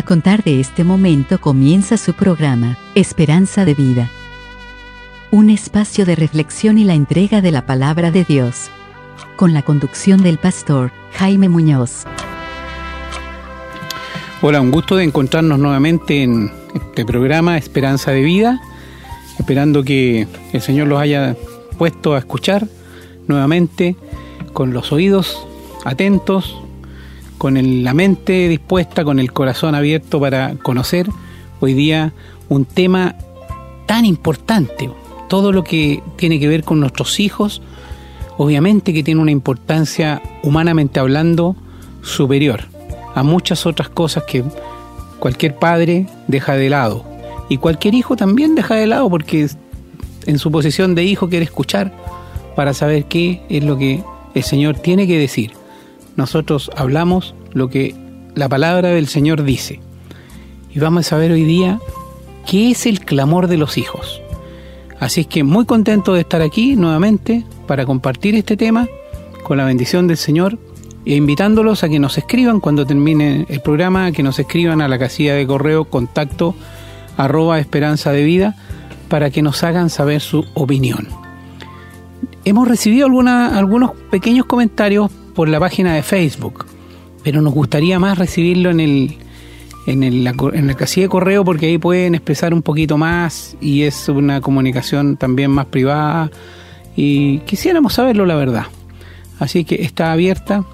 A contar de este momento comienza su programa, Esperanza de Vida. Un espacio de reflexión y la entrega de la palabra de Dios. Con la conducción del pastor Jaime Muñoz. Hola, un gusto de encontrarnos nuevamente en este programa Esperanza de Vida, esperando que el Señor los haya puesto a escuchar nuevamente con los oídos atentos, con la mente dispuesta, con el corazón abierto para conocer hoy día un tema tan importante, todo lo que tiene que ver con nuestros hijos, obviamente que tiene una importancia humanamente hablando superior a muchas otras cosas que cualquier padre deja de lado. Y cualquier hijo también deja de lado porque en su posición de hijo quiere escuchar para saber qué es lo que el Señor tiene que decir nosotros hablamos lo que la palabra del Señor dice. Y vamos a saber hoy día qué es el clamor de los hijos. Así es que muy contento de estar aquí nuevamente para compartir este tema con la bendición del Señor e invitándolos a que nos escriban cuando termine el programa, que nos escriban a la casilla de correo contacto arroba esperanza de vida para que nos hagan saber su opinión. Hemos recibido algunos pequeños comentarios por la página de Facebook, pero nos gustaría más recibirlo en el en el casilla de correo porque ahí pueden expresar un poquito más y es una comunicación también más privada y quisiéramos saberlo la verdad. Así que está abierta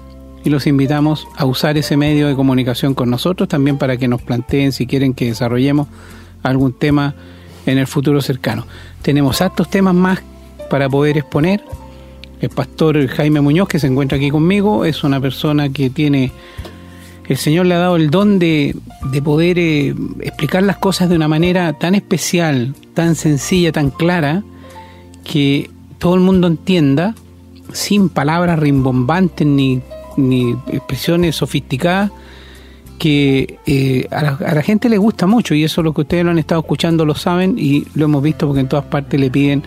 y los invitamos a usar ese medio de comunicación con nosotros también para que nos planteen si quieren que desarrollemos algún tema en el futuro cercano. Tenemos altos temas más para poder exponer el pastor Jaime Muñoz, que se encuentra aquí conmigo, es una persona que tiene, el Señor le ha dado el don de, poder eh, explicar las cosas de una manera tan especial, tan sencilla, tan clara, que todo el mundo entienda, sin palabras rimbombantes ni, ni expresiones sofisticadas, que eh, a, la, a, la, gente le gusta mucho y eso lo que ustedes lo han estado escuchando lo saben y lo hemos visto porque en todas partes le piden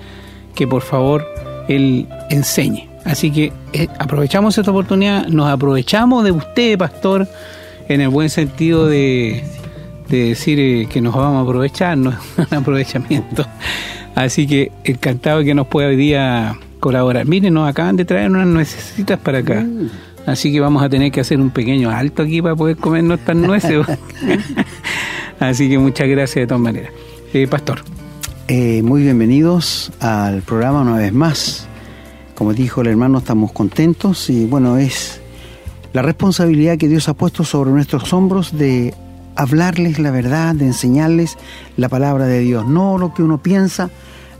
que por favor él enseñe. Así que eh, aprovechamos esta oportunidad, nos aprovechamos de usted, pastor, en el buen sentido de, decir eh, que nos vamos a aprovechar, no es un aprovechamiento. Así que encantado de que nos pueda hoy día colaborar. Miren, nos acaban de traer unas nuecesitas para acá. Mm. Así que vamos a tener que hacer un pequeño alto aquí para poder comer nuestras nueces. Así que muchas gracias de todas maneras. Eh, pastor. Eh, muy bienvenidos al programa una vez más. Como dijo el hermano, estamos contentos y bueno, es la responsabilidad que Dios ha puesto sobre nuestros hombros de hablarles la verdad, de enseñarles la palabra de Dios, no lo que uno piensa,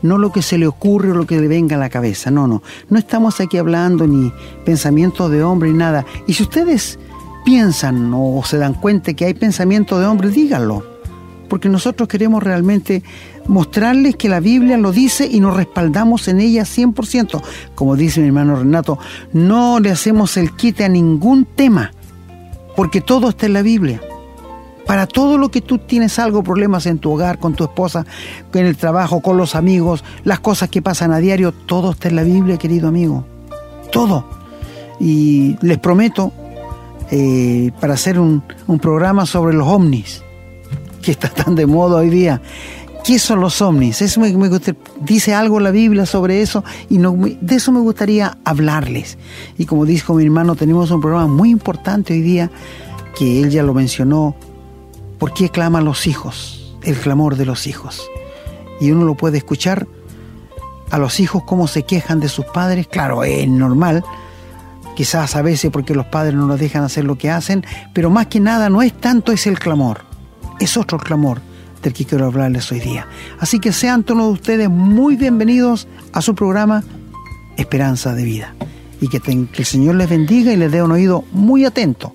no lo que se le ocurre o lo que le venga a la cabeza, no, no, no estamos aquí hablando ni pensamientos de hombre ni nada. Y si ustedes piensan o se dan cuenta que hay pensamientos de hombre, díganlo, porque nosotros queremos realmente mostrarles que la Biblia lo dice y nos respaldamos en ella 100%. Como dice mi hermano Renato, no le hacemos el quite a ningún tema, porque todo está en la Biblia. Para todo lo que tú tienes algo, problemas en tu hogar, con tu esposa, en el trabajo, con los amigos, las cosas que pasan a diario, todo está en la Biblia, querido amigo. Todo. Y les prometo, eh, para hacer un, un programa sobre los ovnis, que está tan de moda hoy día, ¿Qué son los ovnis? Eso me, dice algo la Biblia sobre eso y de eso me gustaría hablarles. Y como dijo mi hermano, tenemos un programa muy importante hoy día que él ya lo mencionó. ¿Por qué claman los hijos? El clamor de los hijos. Y uno lo puede escuchar a los hijos cómo se quejan de sus padres. Claro, es normal. Quizás a veces porque los padres no los dejan hacer lo que hacen, pero más que nada no es tanto es el clamor, es otro clamor del que quiero hablarles hoy día. Así que sean todos ustedes muy bienvenidos a su programa Esperanza de Vida. Y que, el Señor les bendiga y les dé un oído muy atento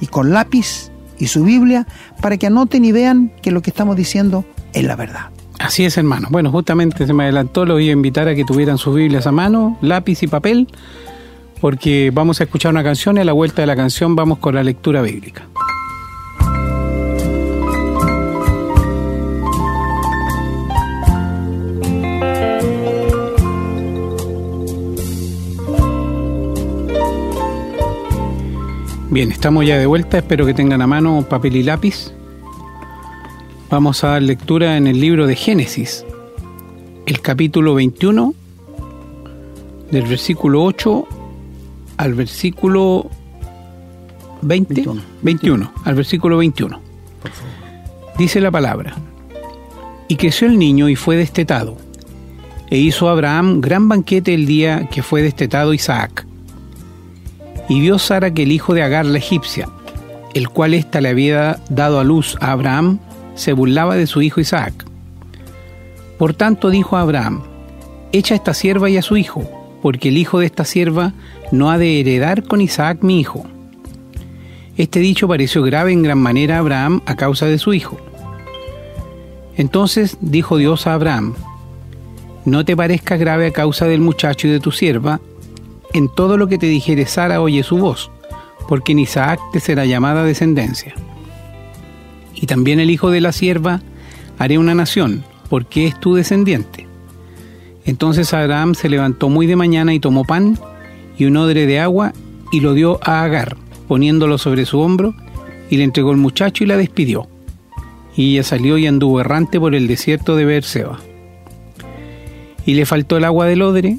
y con lápiz y su Biblia para que anoten y vean que lo que estamos diciendo es la verdad. Así es, hermano. Bueno, justamente se me adelantó, lo voy a invitar a que tuvieran sus Biblias a mano, lápiz y papel, porque vamos a escuchar una canción y a la vuelta de la canción vamos con la lectura bíblica. Bien, estamos ya de vuelta. Espero que tengan a mano papel y lápiz Vamos a dar lectura en el libro de Génesis, el capítulo 21, del versículo 8 al versículo 20, 21, 21 al versículo 21. Dice la palabra, y creció el niño y fue destetado, e hizo Abraham gran banquete el día que fue destetado Isaac. Y vio Sara que el hijo de Agar la egipcia, el cual ésta le había dado a luz a Abraham, se burlaba de su hijo Isaac. Por tanto dijo a Abraham, echa a esta sierva y a su hijo, porque el hijo de esta sierva no ha de heredar con Isaac mi hijo. Este dicho pareció grave en gran manera a Abraham a causa de su hijo. Entonces dijo Dios a Abraham, no te parezca grave a causa del muchacho y de tu sierva, en todo lo que te dijere Sara oye su voz, porque en Isaac te será llamada descendencia. Y también el hijo de la sierva haré una nación, porque es tu descendiente. Entonces Abraham se levantó muy de mañana y tomó pan y un odre de agua y lo dio a Agar, poniéndolo sobre su hombro, y le entregó el muchacho y la despidió. Y ella salió y anduvo errante por el desierto de Beerseba. Y le faltó el agua del odre,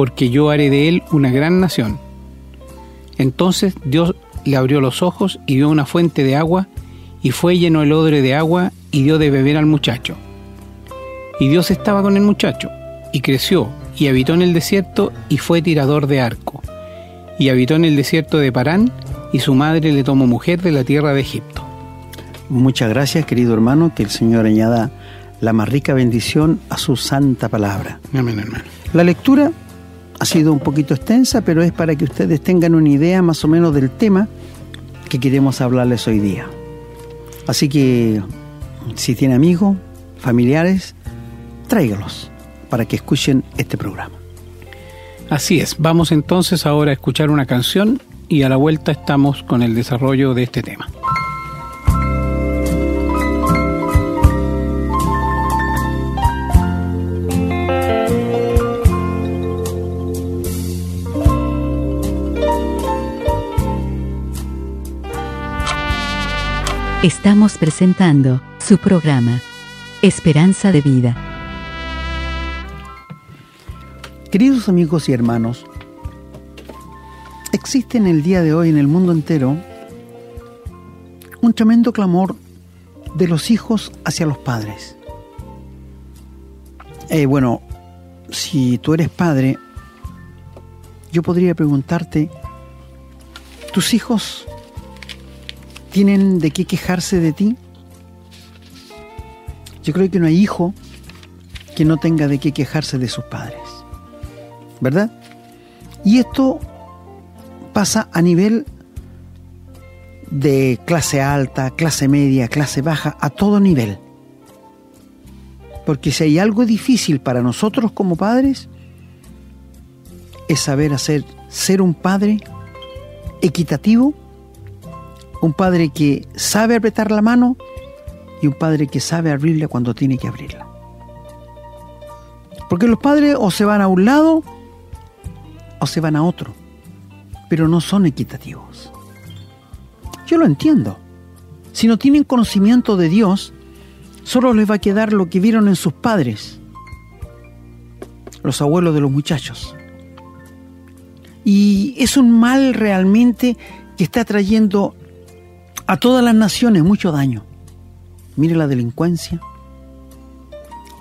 porque yo haré de él una gran nación. Entonces Dios le abrió los ojos y vio una fuente de agua, y fue lleno el odre de agua y dio de beber al muchacho. Y Dios estaba con el muchacho, y creció, y habitó en el desierto, y fue tirador de arco. Y habitó en el desierto de Parán, y su madre le tomó mujer de la tierra de Egipto. Muchas gracias, querido hermano, que el Señor añada la más rica bendición a su santa palabra. Amén, hermano. La lectura ha sido un poquito extensa, pero es para que ustedes tengan una idea más o menos del tema que queremos hablarles hoy día. Así que si tiene amigos, familiares, tráigalos para que escuchen este programa. Así es, vamos entonces ahora a escuchar una canción y a la vuelta estamos con el desarrollo de este tema. Estamos presentando su programa, Esperanza de Vida. Queridos amigos y hermanos, existe en el día de hoy en el mundo entero un tremendo clamor de los hijos hacia los padres. Eh, bueno, si tú eres padre, yo podría preguntarte, ¿tus hijos tienen de qué quejarse de ti? Yo creo que no hay hijo que no tenga de qué quejarse de sus padres. ¿Verdad? Y esto pasa a nivel de clase alta, clase media, clase baja, a todo nivel. Porque si hay algo difícil para nosotros como padres, es saber hacer, ser un padre equitativo un padre que sabe apretar la mano y un padre que sabe abrirla cuando tiene que abrirla. Porque los padres o se van a un lado o se van a otro, pero no son equitativos. Yo lo entiendo. Si no tienen conocimiento de Dios, solo les va a quedar lo que vieron en sus padres, los abuelos de los muchachos. Y es un mal realmente que está trayendo a todas las naciones mucho daño. Mire la delincuencia.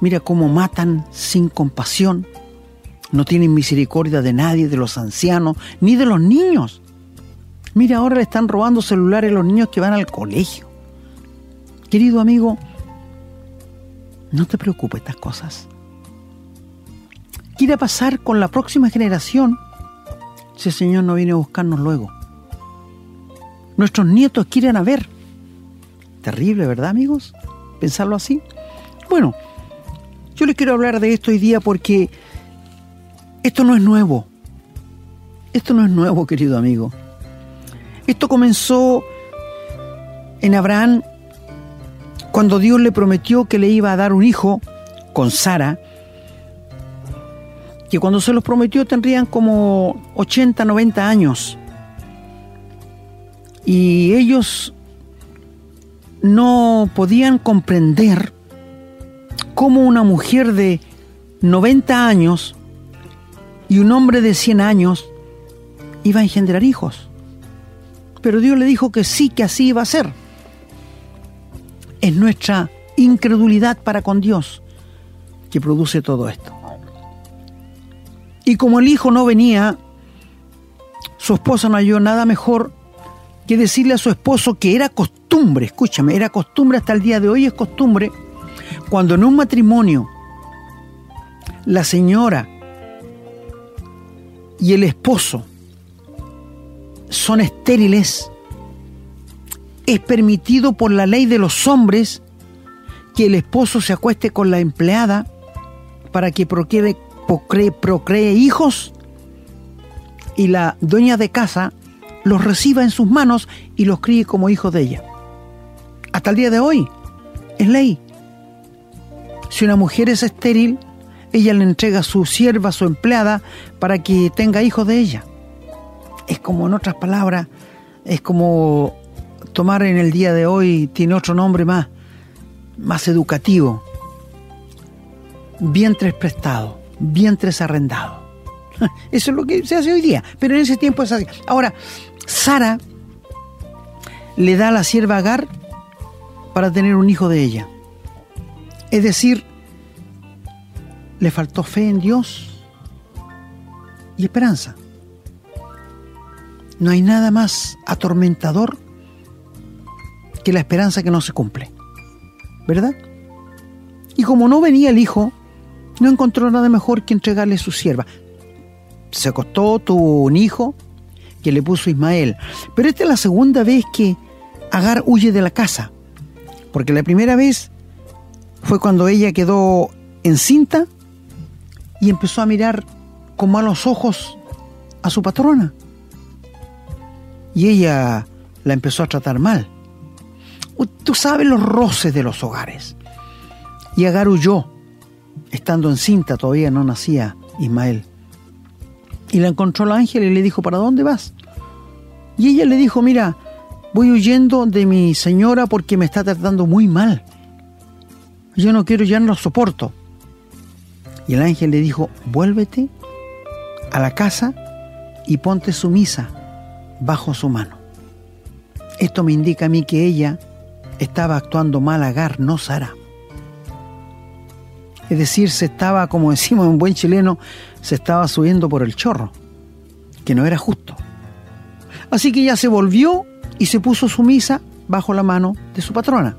Mira cómo matan sin compasión. No tienen misericordia de nadie, de los ancianos, ni de los niños. Mira, ahora le están robando celulares a los niños que van al colegio. Querido amigo, no te preocupes estas cosas. ¿Qué irá a pasar con la próxima generación si el Señor no viene a buscarnos luego? Nuestros nietos quieren a ver. Terrible, ¿verdad, amigos? pensarlo así? Bueno, yo les quiero hablar de esto hoy día porque esto no es nuevo. Esto no es nuevo, querido amigo. Esto comenzó en Abraham cuando Dios le prometió que le iba a dar un hijo con Sara, que cuando se los prometió tendrían como 80, 90 años. Y ellos no podían comprender cómo una mujer de 90 años y un hombre de 100 años iba a engendrar hijos. Pero Dios le dijo que sí, que así iba a ser. Es nuestra incredulidad para con Dios que produce todo esto. Y como el hijo no venía, su esposa no halló nada mejor que decirle a su esposo que era costumbre, escúchame, era costumbre hasta el día de hoy, es costumbre, cuando en un matrimonio la señora y el esposo son estériles, es permitido por la ley de los hombres que el esposo se acueste con la empleada para que procree, procree, hijos y la dueña de casa los reciba en sus manos y los críe como hijos de ella. Hasta el día de hoy es ley. Si una mujer es estéril, ella le entrega a su sierva, su empleada, para que tenga hijos de ella. Es como, en otras palabras, es como tomar en el día de hoy, tiene otro nombre más, más educativo. Vientres prestados, vientres arrendados. Eso es lo que se hace hoy día, pero en ese tiempo es así. Ahora, Sara le da a la sierva Agar para tener un hijo de ella. Es decir, le faltó fe en Dios y esperanza. No hay nada más atormentador que la esperanza que no se cumple. ¿Verdad? Y como no venía el hijo, no encontró nada mejor que entregarle su sierva. Se acostó, tuvo un hijo que le puso Ismael. Pero esta es la segunda vez que Agar huye de la casa. Porque la primera vez fue cuando ella quedó encinta y empezó a mirar con malos ojos a su patrona. Y ella la empezó a tratar mal. Tú sabes los roces de los hogares. Y Agar huyó, estando encinta, todavía no nacía Ismael. Y la encontró el ángel y le dijo, ¿para dónde vas? Y ella le dijo, mira, voy huyendo de mi señora porque me está tratando muy mal. Yo no quiero, ya no lo soporto. Y el ángel le dijo, vuélvete a la casa y ponte sumisa bajo su mano. Esto me indica a mí que ella estaba actuando mal Agar, no Sara. Es decir, se estaba, como decimos en buen chileno, se estaba subiendo por el chorro, que no era justo. Así que ella se volvió y se puso sumisa bajo la mano de su patrona.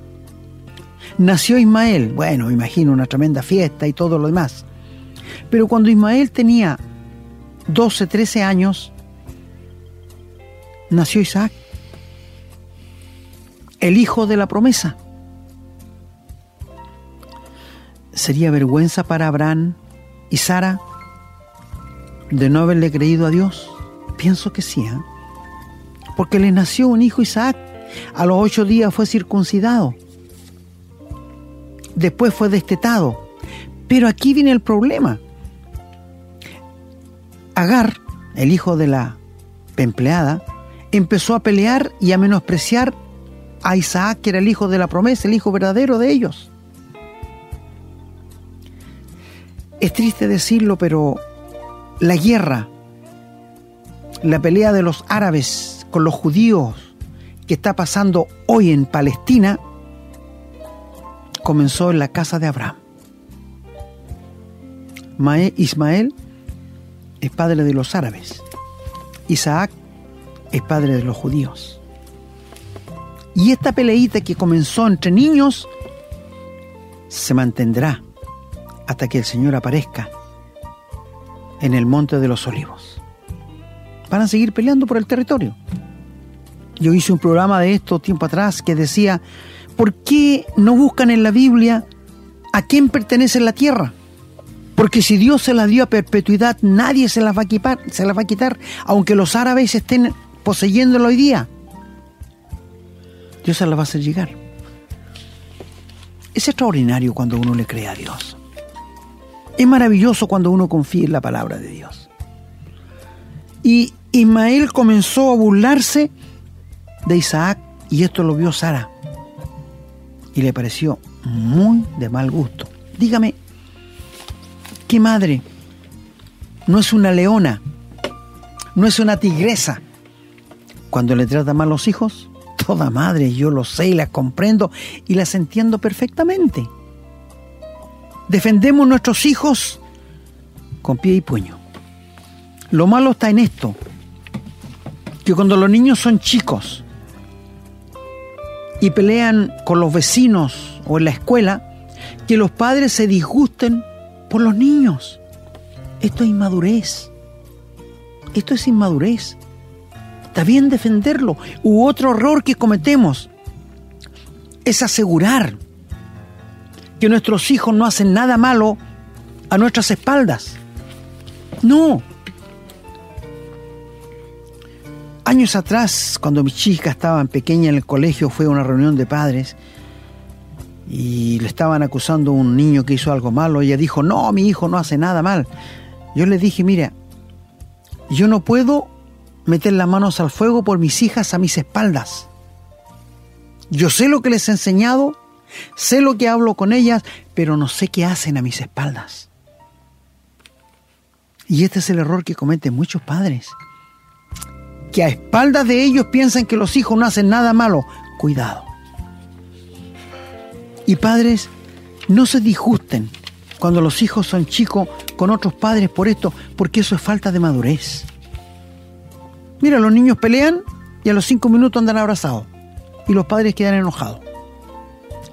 Nació Ismael, bueno, imagino una tremenda fiesta y todo lo demás. Pero cuando Ismael tenía 12, 13 años, nació Isaac, el hijo de la promesa. ¿Sería vergüenza para Abraham y Sara de no haberle creído a Dios? Pienso que sí, ¿eh? porque le nació un hijo Isaac. A los ocho días fue circuncidado. Después fue destetado. Pero aquí viene el problema. Agar, el hijo de la empleada, empezó a pelear y a menospreciar a Isaac, que era el hijo de la promesa, el hijo verdadero de ellos. Es triste decirlo, pero la guerra, la pelea de los árabes con los judíos que está pasando hoy en Palestina, comenzó en la casa de Abraham. Ismael es padre de los árabes. Isaac es padre de los judíos. Y esta peleita que comenzó entre niños se mantendrá hasta que el Señor aparezca en el monte de los olivos. Van a seguir peleando por el territorio. Yo hice un programa de esto tiempo atrás que decía, ¿por qué no buscan en la Biblia a quién pertenece la tierra? Porque si Dios se la dio a perpetuidad, nadie se la va a quitar, se va a quitar aunque los árabes estén poseyéndolo hoy día. Dios se la va a hacer llegar. Es extraordinario cuando uno le cree a Dios. Es maravilloso cuando uno confía en la palabra de Dios. Y Ismael comenzó a burlarse de Isaac y esto lo vio Sara. Y le pareció muy de mal gusto. Dígame, ¿qué madre no es una leona? ¿No es una tigresa? Cuando le trata mal los hijos, toda madre, yo lo sé y las comprendo y las entiendo perfectamente. Defendemos nuestros hijos con pie y puño. Lo malo está en esto, que cuando los niños son chicos y pelean con los vecinos o en la escuela, que los padres se disgusten por los niños. Esto es inmadurez. Esto es inmadurez. Está bien defenderlo. U otro error que cometemos es asegurar que nuestros hijos no hacen nada malo a nuestras espaldas. No. Años atrás, cuando mi chica estaba pequeña en el colegio, fue a una reunión de padres y le estaban acusando a un niño que hizo algo malo. Ella dijo, no, mi hijo no hace nada mal. Yo le dije, mira, yo no puedo meter las manos al fuego por mis hijas a mis espaldas. Yo sé lo que les he enseñado, sé lo que hablo con ellas, pero no sé qué hacen a mis espaldas. Y este es el error que cometen muchos padres que a espaldas de ellos piensan que los hijos no hacen nada malo. Cuidado. Y padres, no se disgusten cuando los hijos son chicos con otros padres por esto, porque eso es falta de madurez. Mira, los niños pelean y a los cinco minutos andan abrazados y los padres quedan enojados.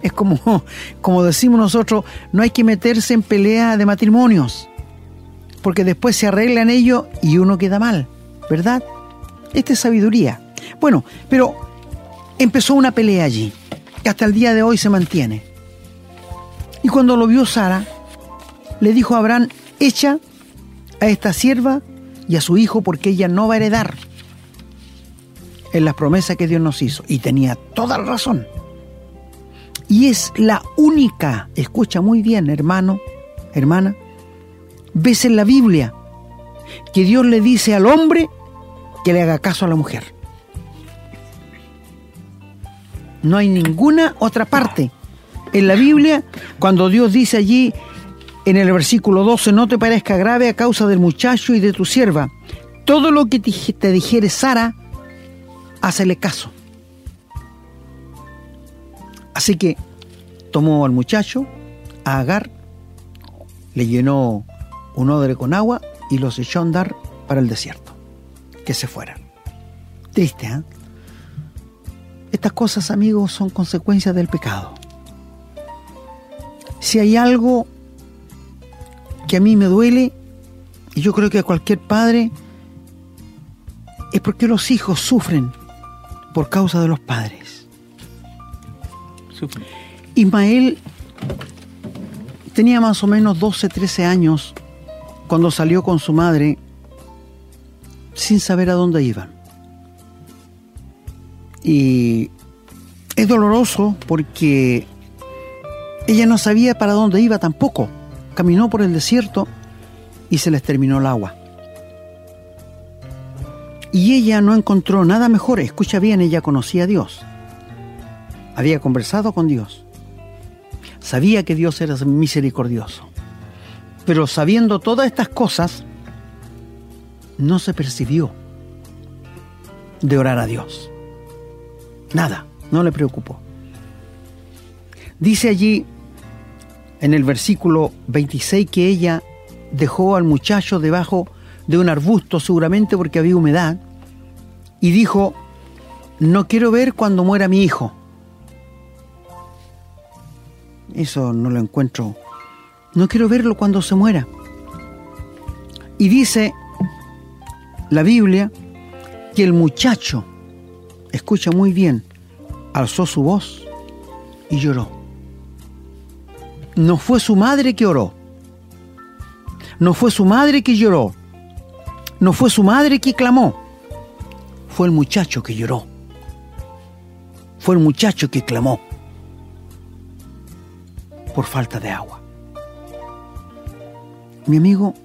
Es como, como decimos nosotros, no hay que meterse en pelea de matrimonios, porque después se arreglan ellos y uno queda mal, ¿verdad? Esta es sabiduría. Bueno, pero empezó una pelea allí, que hasta el día de hoy se mantiene. Y cuando lo vio Sara, le dijo a Abraham, echa a esta sierva y a su hijo porque ella no va a heredar en las promesas que Dios nos hizo. Y tenía toda la razón. Y es la única, escucha muy bien hermano, hermana, ves en la Biblia que Dios le dice al hombre que le haga caso a la mujer. No hay ninguna otra parte en la Biblia cuando Dios dice allí en el versículo 12, no te parezca grave a causa del muchacho y de tu sierva. Todo lo que te dijere Sara, hácele caso. Así que tomó al muchacho, a Agar, le llenó un odre con agua y los echó a andar para el desierto que se fueran. Triste, ¿eh? Estas cosas, amigos, son consecuencias del pecado. Si hay algo que a mí me duele, y yo creo que a cualquier padre, es porque los hijos sufren por causa de los padres. Ismael tenía más o menos 12, 13 años cuando salió con su madre sin saber a dónde iban. Y es doloroso porque ella no sabía para dónde iba tampoco. Caminó por el desierto y se les terminó el agua. Y ella no encontró nada mejor. Escucha bien, ella conocía a Dios. Había conversado con Dios. Sabía que Dios era misericordioso. Pero sabiendo todas estas cosas, no se percibió de orar a Dios. Nada, no le preocupó. Dice allí en el versículo 26 que ella dejó al muchacho debajo de un arbusto, seguramente porque había humedad, y dijo, no quiero ver cuando muera mi hijo. Eso no lo encuentro. No quiero verlo cuando se muera. Y dice la Biblia que el muchacho, escucha muy bien, alzó su voz y lloró. No fue su madre que oró. No fue su madre que lloró. No fue su madre que clamó. Fue el muchacho que lloró. Fue el muchacho que clamó por falta de agua. Mi amigo,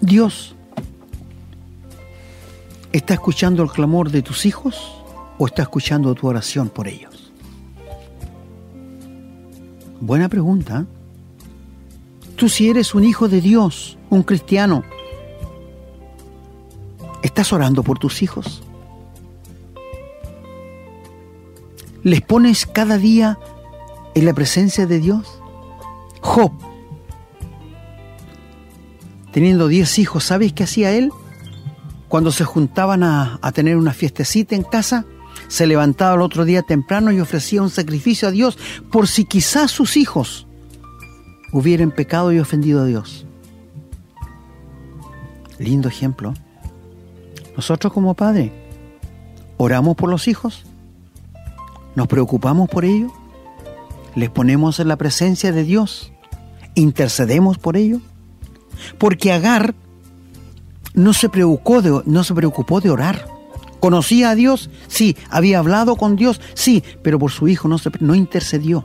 Dios está escuchando el clamor de tus hijos o está escuchando tu oración por ellos. Buena pregunta. Tú si eres un hijo de Dios, un cristiano, ¿estás orando por tus hijos? ¿Les pones cada día en la presencia de Dios? Job, teniendo diez hijos, ¿sabes qué hacía él? Cuando se juntaban a, a tener una fiestecita en casa, se levantaba el otro día temprano y ofrecía un sacrificio a Dios por si quizás sus hijos hubieran pecado y ofendido a Dios. Lindo ejemplo. Nosotros como padre, oramos por los hijos, nos preocupamos por ellos, les ponemos en la presencia de Dios, intercedemos por ellos, porque Agar no se preocupó de, no se preocupó de orar. ¿Conocía a Dios? Sí. ¿Había hablado con Dios? Sí. Pero por su hijo no, se, no intercedió.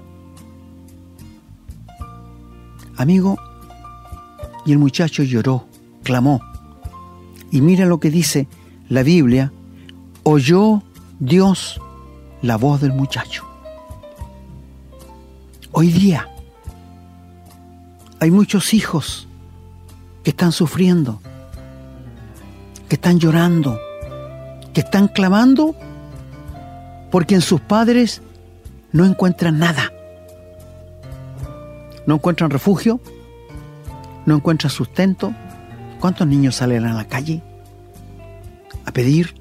Amigo, y el muchacho lloró, clamó. Y mira lo que dice la Biblia. Oyó Dios la voz del muchacho. Hoy día hay muchos hijos que están sufriendo, que están llorando, que están clamando porque en sus padres no encuentran nada no encuentran refugio, no encuentran sustento. ¿Cuántos niños salen a la calle a pedir,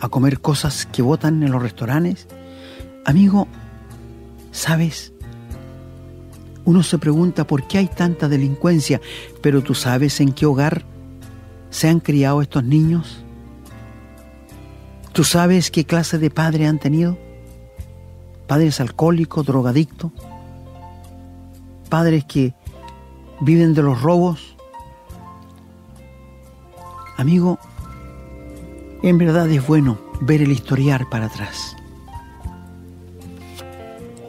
a comer cosas que botan en los restaurantes? Amigo, ¿sabes? Uno se pregunta por qué hay tanta delincuencia, pero tú sabes en qué hogar se han criado estos niños. ¿Tú sabes qué clase de padre han tenido? Padres alcohólicos, drogadictos padres que viven de los robos. Amigo, en verdad es bueno ver el historiar para atrás.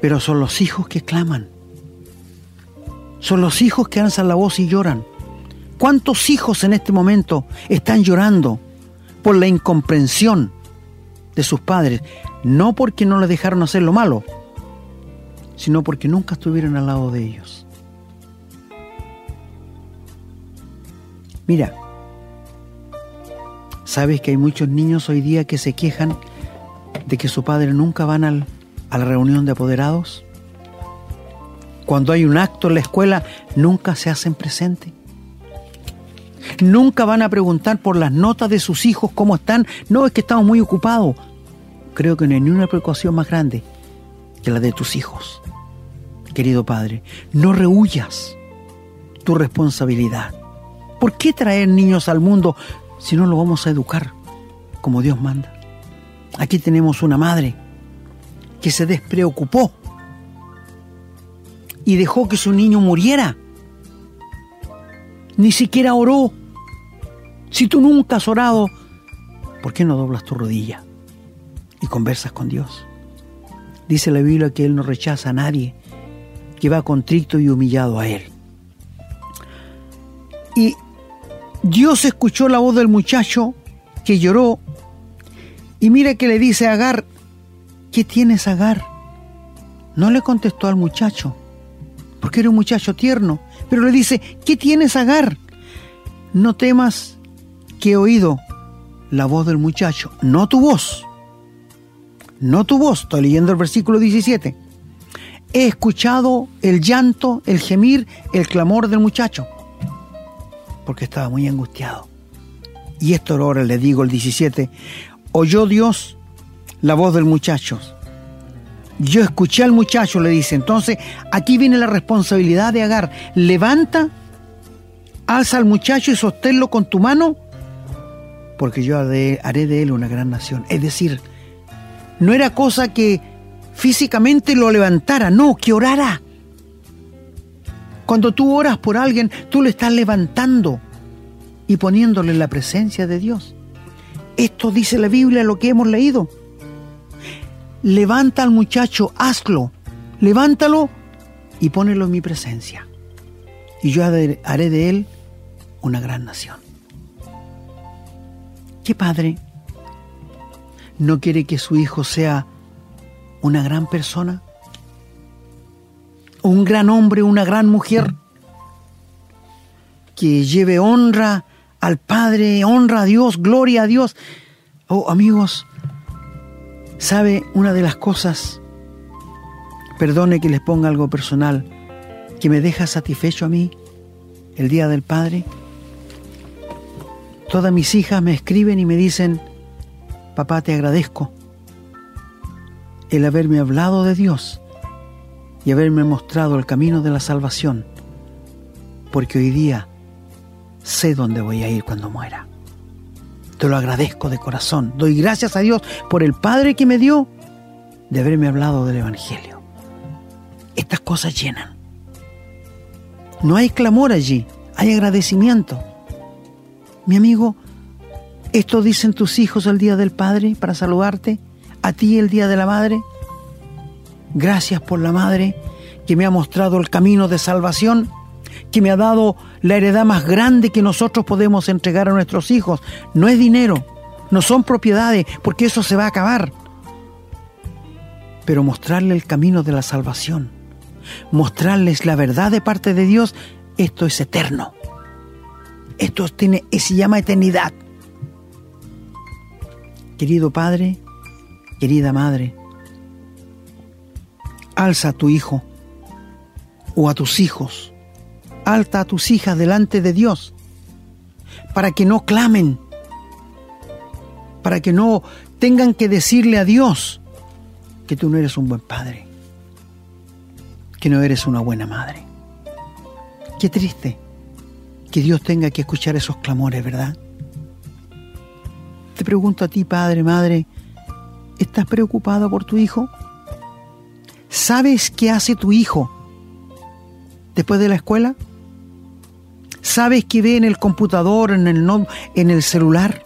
Pero son los hijos que claman. Son los hijos que alzan la voz y lloran. ¿Cuántos hijos en este momento están llorando por la incomprensión de sus padres? No porque no les dejaron hacer lo malo, sino porque nunca estuvieron al lado de ellos. Mira, ¿sabes que hay muchos niños hoy día que se quejan de que su padre nunca van al, a la reunión de apoderados? Cuando hay un acto en la escuela, nunca se hacen presente. Nunca van a preguntar por las notas de sus hijos, cómo están. No, es que estamos muy ocupados. Creo que no hay ni una preocupación más grande que la de tus hijos querido Padre, no rehuyas tu responsabilidad. ¿Por qué traer niños al mundo si no los vamos a educar como Dios manda? Aquí tenemos una madre que se despreocupó y dejó que su niño muriera. Ni siquiera oró. Si tú nunca has orado, ¿por qué no doblas tu rodilla y conversas con Dios? Dice la Biblia que Él no rechaza a nadie que va contrito y humillado a él. Y Dios escuchó la voz del muchacho que lloró y mira que le dice a Agar, ¿qué tienes Agar? No le contestó al muchacho, porque era un muchacho tierno, pero le dice, ¿qué tienes Agar? No temas que he oído la voz del muchacho, no tu voz, no tu voz, estoy leyendo el versículo 17 he escuchado el llanto, el gemir, el clamor del muchacho, porque estaba muy angustiado. Y esto ahora le digo el 17, oyó Dios la voz del muchacho. Yo escuché al muchacho, le dice, entonces aquí viene la responsabilidad de Agar, levanta, alza al muchacho y sosténlo con tu mano, porque yo haré de él una gran nación. Es decir, no era cosa que físicamente lo levantara, no, que orara. Cuando tú oras por alguien, tú lo estás levantando y poniéndole en la presencia de Dios. Esto dice la Biblia, lo que hemos leído. Levanta al muchacho, hazlo, levántalo y pónelo en mi presencia. Y yo haré de él una gran nación. ¿Qué padre no quiere que su hijo sea una gran persona? Un gran hombre, una gran mujer que lleve honra al Padre, honra a Dios, gloria a Dios. Oh, amigos, ¿sabe una de las cosas? Perdone que les ponga algo personal, que me deja satisfecho a mí el Día del Padre. Todas mis hijas me escriben y me dicen, papá, te agradezco el haberme hablado de Dios y haberme mostrado el camino de la salvación, porque hoy día sé dónde voy a ir cuando muera. Te lo agradezco de corazón. Doy gracias a Dios por el Padre que me dio de haberme hablado del Evangelio. Estas cosas llenan. No hay clamor allí, hay agradecimiento. Mi amigo, ¿esto dicen tus hijos el día del Padre para saludarte? ¿A ti el día de la Madre? Gracias por la Madre que me ha mostrado el camino de salvación que me ha dado la heredad más grande que nosotros podemos entregar a nuestros hijos. No es dinero, no son propiedades, porque eso se va a acabar. Pero mostrarle el camino de la salvación, mostrarles la verdad de parte de Dios, esto es eterno. Esto tiene, se llama eternidad. Querido Padre, querida Madre, alza a tu hijo o a tus hijos alta a tus hijas delante de Dios, para que no clamen, para que no tengan que decirle a Dios que tú no eres un buen padre, que no eres una buena madre. Qué triste que Dios tenga que escuchar esos clamores, ¿verdad? Te pregunto a ti, padre, madre, ¿estás preocupado por tu hijo? ¿Sabes qué hace tu hijo después de la escuela? ¿Sabes qué ve en el computador, en el, en el celular?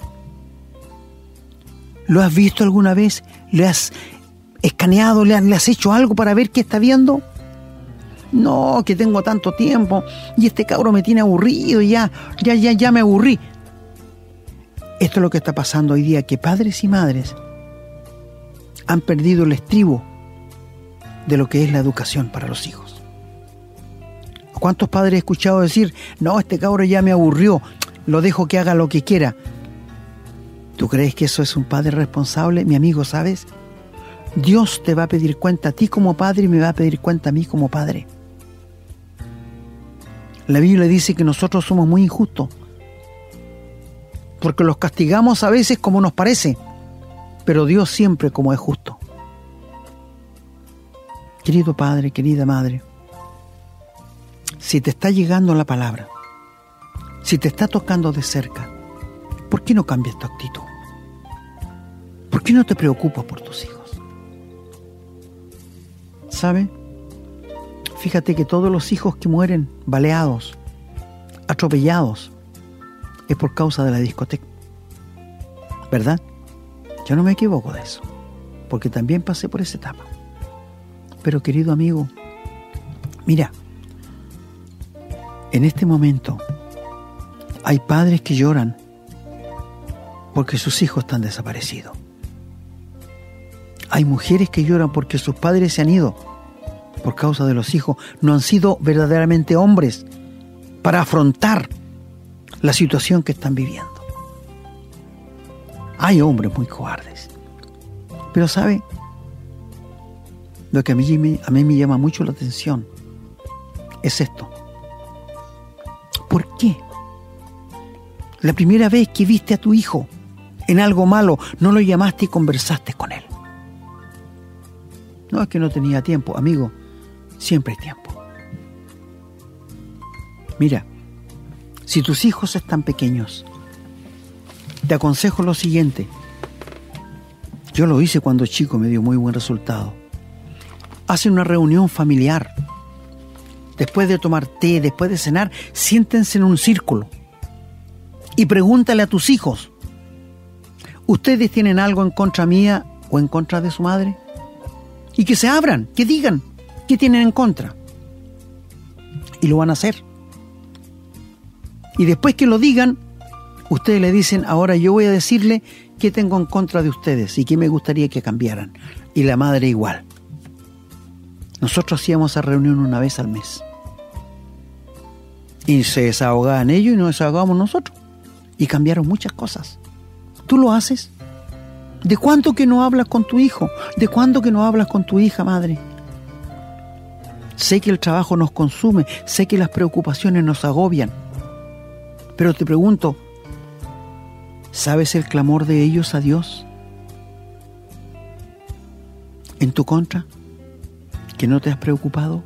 ¿Lo has visto alguna vez? ¿Le has escaneado? ¿Le has, hecho algo para ver qué está viendo? No, que tengo tanto tiempo y este cabro me tiene aburrido ya, ya, ya, ya me aburrí. Esto es lo que está pasando hoy día, que padres y madres han perdido el estribo de lo que es la educación para los hijos. ¿Cuántos padres he escuchado decir, no, este cabro ya me aburrió, lo dejo que haga lo que quiera? ¿Tú crees que eso es un padre responsable? Mi amigo, ¿sabes? Dios te va a pedir cuenta a ti como padre y me va a pedir cuenta a mí como padre. La Biblia dice que nosotros somos muy injustos, porque los castigamos a veces como nos parece, pero Dios siempre como es justo. Querido Padre, querida Madre, si te está llegando la palabra, si te está tocando de cerca, ¿por qué no cambias tu actitud? ¿Por qué no te preocupas por tus hijos? ¿Sabe? Fíjate que todos los hijos que mueren baleados, atropellados, es por causa de la discoteca. ¿Verdad? Yo no me equivoco de eso, porque también pasé por esa etapa. Pero querido amigo, mira, en este momento hay padres que lloran porque sus hijos están desaparecidos. Hay mujeres que lloran porque sus padres se han ido por causa de los hijos. No han sido verdaderamente hombres para afrontar la situación que están viviendo. Hay hombres muy cobardes. Pero ¿sabe? Lo que a mí, a mí me llama mucho la atención es esto. ¿Por qué? La primera vez que viste a tu hijo en algo malo, no lo llamaste y conversaste con él. No es que no tenía tiempo, amigo, siempre hay tiempo. Mira, si tus hijos están pequeños, te aconsejo lo siguiente. Yo lo hice cuando chico, me dio muy buen resultado. hacen una reunión familiar. Después de tomar té, después de cenar, siéntense en un círculo y pregúntale a tus hijos, ¿ustedes tienen algo en contra mía o en contra de su madre? Y que se abran, que digan qué tienen en contra. Y lo van a hacer. Y después que lo digan, ustedes le dicen, ahora yo voy a decirle qué tengo en contra de ustedes y qué me gustaría que cambiaran. Y la madre igual. Nosotros hacíamos esa reunión una vez al mes. Y se desahogaban ellos y nos desahogamos nosotros. Y cambiaron muchas cosas. ¿Tú lo haces? ¿De cuánto que no hablas con tu hijo? ¿De cuánto que no hablas con tu hija, madre? Sé que el trabajo nos consume, sé que las preocupaciones nos agobian. Pero te pregunto, ¿sabes el clamor de ellos a Dios? ¿En tu contra? ¿Que no te has preocupado?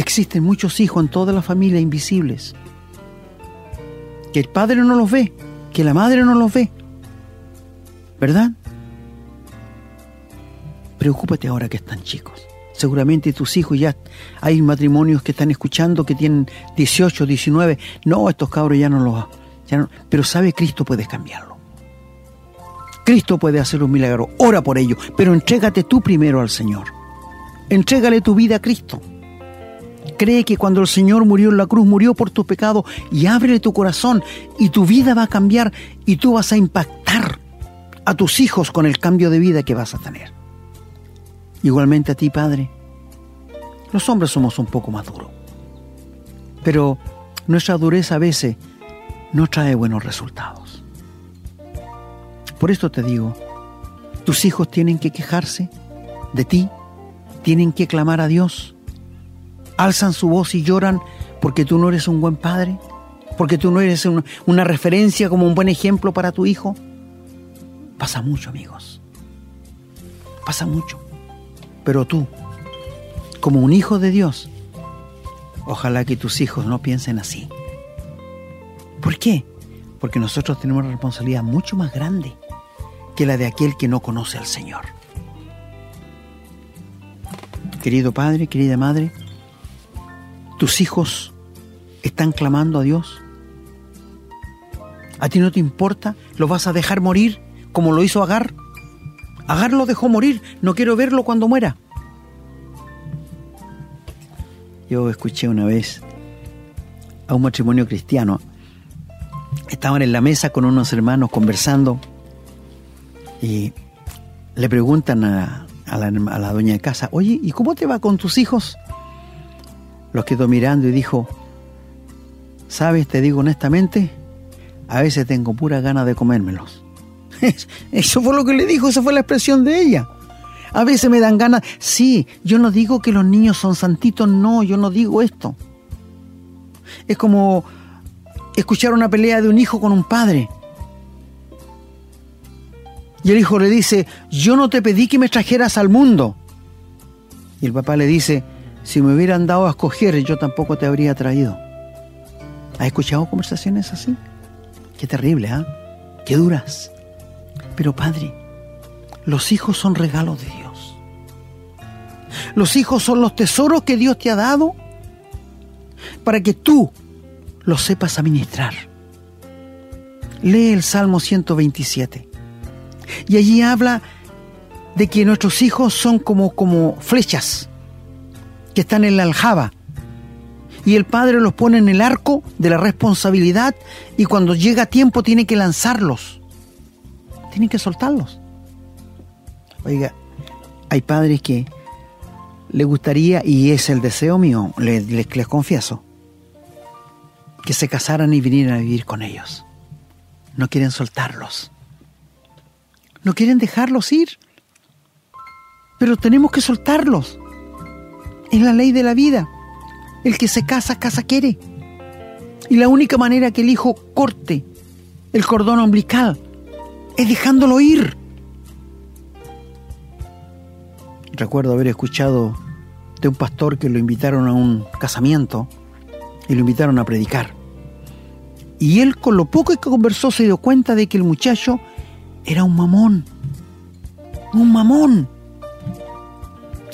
Existen muchos hijos en toda la familia invisibles. Que el padre no los ve, que la madre no los ve. ¿Verdad? Preocúpate ahora que están chicos. Seguramente tus hijos ya hay matrimonios que están escuchando que tienen 18, 19. No, estos cabros ya no los... Pero sabe, Cristo puede cambiarlo. Cristo puede hacer un milagro. Ora por ello, pero entrégate tú primero al Señor. Entrégale tu vida a Cristo. Cree que cuando el Señor murió en la cruz, murió por tu pecado y ábrele tu corazón y tu vida va a cambiar y tú vas a impactar a tus hijos con el cambio de vida que vas a tener. Igualmente a ti, Padre. Los hombres somos un poco más duros. Pero nuestra dureza a veces no trae buenos resultados. Por esto te digo, tus hijos tienen que quejarse de ti, tienen que clamar a Dios, alzan su voz y lloran porque tú no eres un buen padre, porque tú no eres una referencia como un buen ejemplo para tu hijo. Pasa mucho, amigos. Pasa mucho. Pero tú, como un hijo de Dios, ojalá que tus hijos no piensen así. ¿Por qué? Porque nosotros tenemos una responsabilidad mucho más grande que la de aquel que no conoce al Señor. Querido Padre, querida Madre, tus hijos están clamando a Dios. ¿A ti no te importa? ¿Lo vas a dejar morir como lo hizo Agar? Agar lo dejó morir, no quiero verlo cuando muera. Yo escuché una vez a un matrimonio cristiano. Estaban en la mesa con unos hermanos conversando y le preguntan a, la, a la dueña de casa, oye, ¿y cómo te va con tus hijos? Los quedó mirando y dijo, ¿sabes? Te digo honestamente, a veces tengo pura ganas de comérmelos. Eso fue lo que le dijo, esa fue la expresión de ella. A veces me dan ganas, sí, yo no digo que los niños son santitos, no, yo no digo esto. Es como escuchar una pelea de un hijo con un padre. Y el hijo le dice, yo no te pedí que me trajeras al mundo. Y el papá le dice, si me hubieran dado a escoger, yo tampoco te habría traído. ¿Has escuchado conversaciones así? Qué terrible, ¿ah? Qué duras. Pero Padre, los hijos son regalos de Dios. Los hijos son los tesoros que Dios te ha dado para que tú los sepas administrar. Lee el Salmo 127 y allí habla de que nuestros hijos son como, como flechas que están en la aljaba y el padre los pone en el arco de la responsabilidad y cuando llega tiempo tiene que lanzarlos tienen que soltarlos. Oiga, hay padres que le gustaría, y es el deseo mío, les, les, confieso, que se casaran y vinieran a vivir con ellos. No quieren soltarlos. No quieren dejarlos ir. Pero tenemos que soltarlos. Es la ley de la vida. El que se casa, casa quiere. Y la única manera que el hijo corte el cordón umbilical es dejándolo ir. Recuerdo haber escuchado de un pastor que lo invitaron a un casamiento y lo invitaron a predicar. Y él con lo poco que conversó se dio cuenta de que el muchacho era un mamón. Un mamón.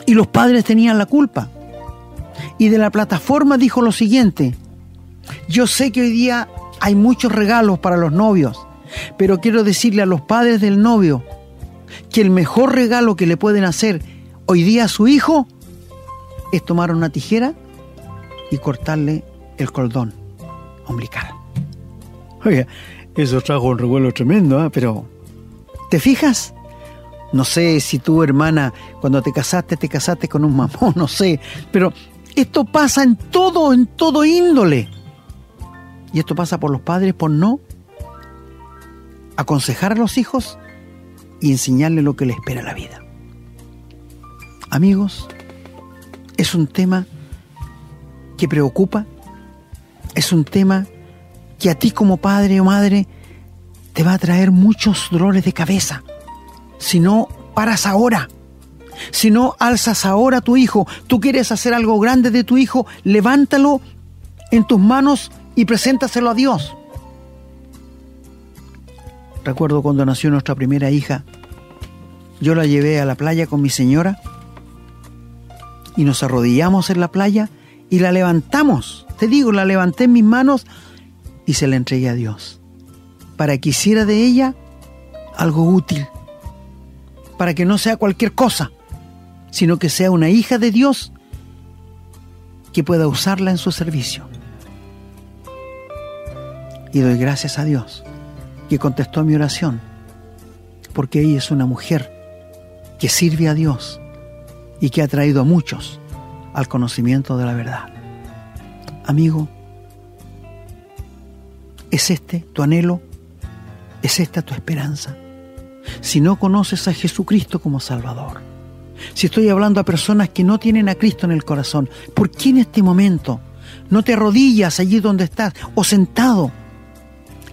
Y los padres tenían la culpa. Y de la plataforma dijo lo siguiente, yo sé que hoy día hay muchos regalos para los novios, pero quiero decirle a los padres del novio que el mejor regalo que le pueden hacer hoy día a su hijo es tomar una tijera y cortarle el cordón umbilical. Oye, eso trajo un revuelo tremendo, ¿eh? pero ¿te fijas? No sé si tu hermana, cuando te casaste, te casaste con un mamón, no sé, pero esto pasa en todo, en todo índole. Y esto pasa por los padres por no aconsejar a los hijos y enseñarles lo que les espera la vida. Amigos, es un tema que preocupa, es un tema que a ti como padre o madre te va a traer muchos dolores de cabeza. Si no paras ahora, si no alzas ahora a tu hijo, tú quieres hacer algo grande de tu hijo, levántalo en tus manos y preséntaselo a Dios. Recuerdo cuando nació nuestra primera hija, yo la llevé a la playa con mi señora y nos arrodillamos en la playa y la levantamos. Te digo, la levanté en mis manos y se la entregué a Dios. Para que hiciera de ella algo útil. Para que no sea cualquier cosa, sino que sea una hija de Dios que pueda usarla en su servicio. Y doy gracias a Dios que contestó mi oración, porque ella es una mujer que sirve a Dios y que ha traído a muchos al conocimiento de la verdad. Amigo, ¿es este tu anhelo? ¿Es esta tu esperanza? Si no conoces a Jesucristo como Salvador, si estoy hablando a personas que no tienen a Cristo en el corazón, ¿por qué en este momento no te arrodillas allí donde estás o sentado?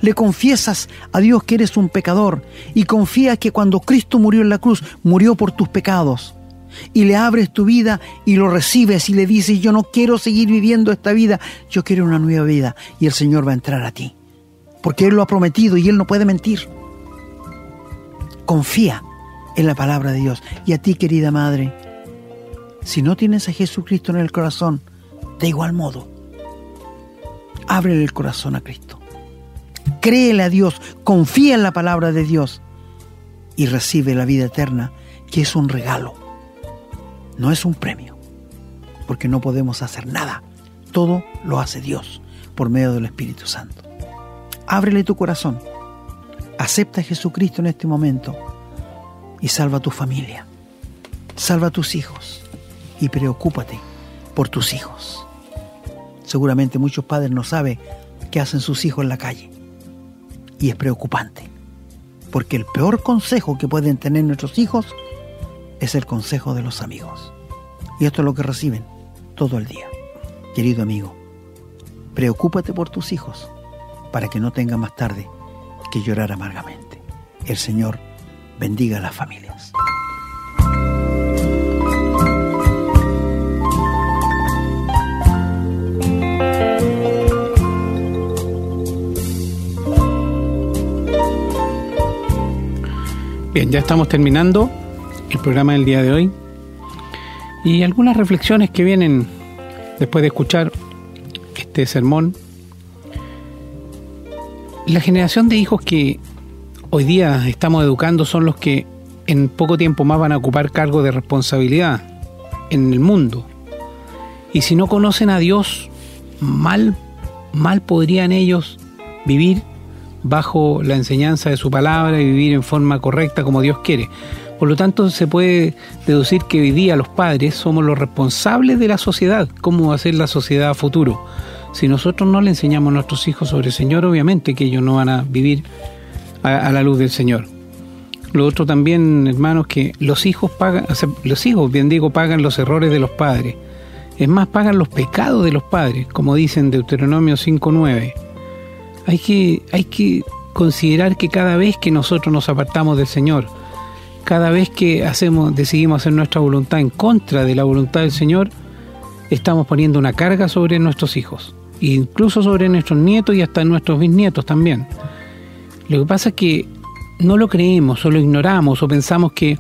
Le confiesas a Dios que eres un pecador y confías que cuando Cristo murió en la cruz, murió por tus pecados. Y le abres tu vida y lo recibes y le dices, yo no quiero seguir viviendo esta vida, yo quiero una nueva vida. Y el Señor va a entrar a ti. Porque Él lo ha prometido y Él no puede mentir. Confía en la palabra de Dios. Y a ti, querida madre, si no tienes a Jesucristo en el corazón, de igual modo, ábrele el corazón a Cristo créele a Dios, confía en la palabra de Dios y recibe la vida eterna, que es un regalo, no es un premio, porque no podemos hacer nada, todo lo hace Dios por medio del Espíritu Santo. Ábrele tu corazón, acepta a Jesucristo en este momento y salva a tu familia, salva a tus hijos y preocúpate por tus hijos. Seguramente muchos padres no saben qué hacen sus hijos en la calle y es preocupante, porque el peor consejo que pueden tener nuestros hijos es el consejo de los amigos. Y esto es lo que reciben todo el día. Querido amigo, preocúpate por tus hijos para que no tengan más tarde que llorar amargamente. El Señor bendiga a las familias. Bien, ya estamos terminando el programa del día de hoy. Y algunas reflexiones que vienen después de escuchar este sermón. La generación de hijos que hoy día estamos educando son los que en poco tiempo más van a ocupar cargo de responsabilidad en el mundo. Y si no conocen a Dios, mal, mal podrían ellos vivir bajo la enseñanza de su palabra y vivir en forma correcta como Dios quiere. Por lo tanto, se puede deducir que hoy día los padres somos los responsables de la sociedad, cómo va a ser la sociedad futuro. Si nosotros no le enseñamos a nuestros hijos sobre el Señor, obviamente que ellos no van a vivir a, la luz del Señor. Lo otro también, hermanos, que los hijos pagan, los hijos, bien digo, pagan los errores de los padres. Es más, pagan los pecados de los padres, como dicen Deuteronomio 5.9 hay que, hay que considerar que cada vez que nosotros nos apartamos del Señor, cada vez que hacemos, decidimos hacer nuestra voluntad en contra de la voluntad del Señor, estamos poniendo una carga sobre nuestros hijos, incluso sobre nuestros nietos y hasta nuestros bisnietos también. Lo que pasa es que no lo creemos o lo ignoramos o pensamos que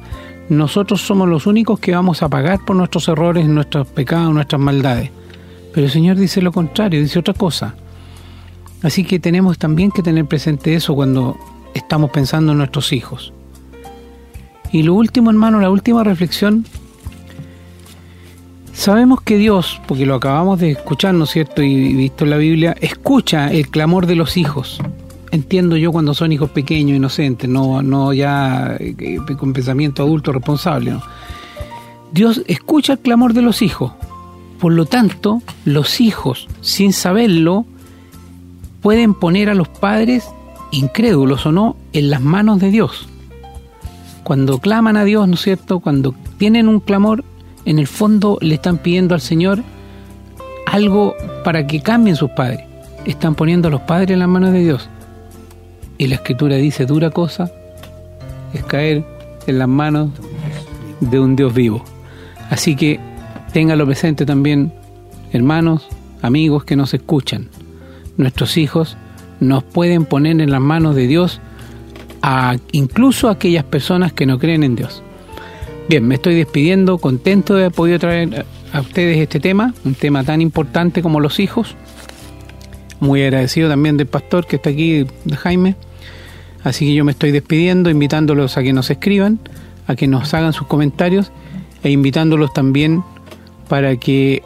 nosotros somos los únicos que vamos a pagar por nuestros errores, nuestros pecados, nuestras maldades. Pero el Señor dice lo contrario, dice otra cosa. Así que tenemos también que tener presente eso cuando estamos pensando en nuestros hijos. Y lo último, hermano, la última reflexión. Sabemos que Dios, porque lo acabamos de escuchar, ¿no es cierto? Y visto en la Biblia, escucha el clamor de los hijos entiendo yo cuando son hijos pequeños, inocentes, no, no ya eh, con pensamiento adulto responsable. Dios escucha el clamor de los hijos. Por lo tanto, los hijos, sin saberlo, pueden poner a los padres, incrédulos o no, en las manos de Dios. Cuando claman a Dios, ¿no es cierto? Cuando tienen un clamor, en el fondo le están pidiendo al Señor algo para que cambien sus padres. Están poniendo a los padres en las manos de Dios. Y la escritura dice, dura cosa es caer en las manos de un Dios vivo. Así que téngalo presente también, hermanos, amigos que nos escuchan. Nuestros hijos nos pueden poner en las manos de Dios a incluso aquellas personas que no creen en Dios. Bien, me estoy despidiendo, contento de haber podido traer a ustedes este tema, un tema tan importante como los hijos. Muy agradecido también del pastor que está aquí, de Jaime. Así que yo me estoy despidiendo, invitándolos a que nos escriban, a que nos hagan sus comentarios e invitándolos también para que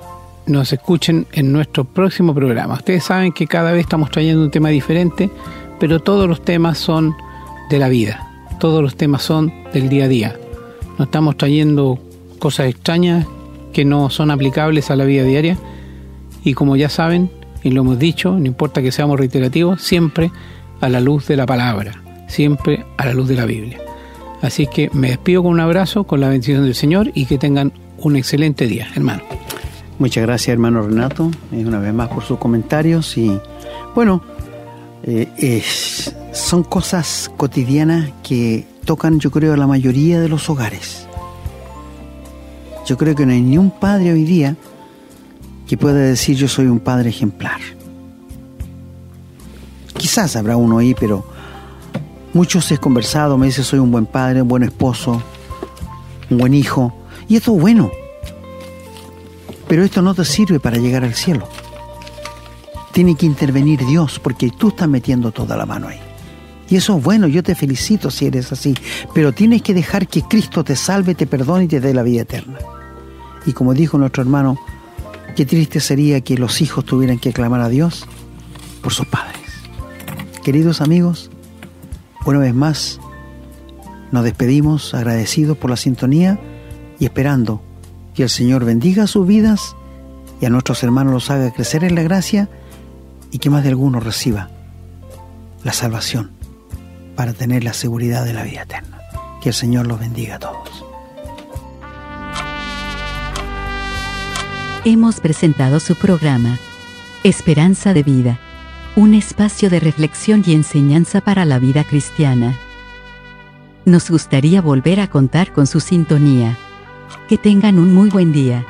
nos escuchen en nuestro próximo programa. Ustedes saben que cada vez estamos trayendo un tema diferente, pero todos los temas son de la vida, todos los temas son del día a día. No estamos trayendo cosas extrañas que no son aplicables a la vida diaria y como ya saben, y lo hemos dicho, no importa que seamos reiterativos, siempre a la luz de la palabra, siempre a la luz de la Biblia. Así que me despido con un abrazo, con la bendición del Señor y que tengan un excelente día, hermano. Muchas gracias, hermano Renato, una vez más por sus comentarios y bueno, eh, son cosas cotidianas que tocan, yo creo, la mayoría de los hogares. Yo creo que no hay ni un padre hoy día que pueda decir yo soy un padre ejemplar. Quizás habrá uno ahí, pero muchos he conversado, me dice soy un buen padre, un buen esposo, un buen hijo. Y esto es bueno. Pero esto no te sirve para llegar al cielo. Tiene que intervenir Dios porque tú estás metiendo toda la mano ahí. Y eso es bueno, yo te felicito si eres así. Pero tienes que dejar que Cristo te salve, te perdone y te dé la vida eterna. Y como dijo nuestro hermano, Qué triste sería que los hijos tuvieran que clamar a Dios por sus padres. Queridos amigos, una vez más nos despedimos agradecidos por la sintonía y esperando que el Señor bendiga sus vidas y a nuestros hermanos los haga crecer en la gracia y que más de alguno reciba la salvación para tener la seguridad de la vida eterna. Que el Señor los bendiga a todos. hemos presentado su programa, Esperanza de Vida, un espacio de reflexión y enseñanza para la vida cristiana. Nos gustaría volver a contar con su sintonía. Que tengan un muy buen día.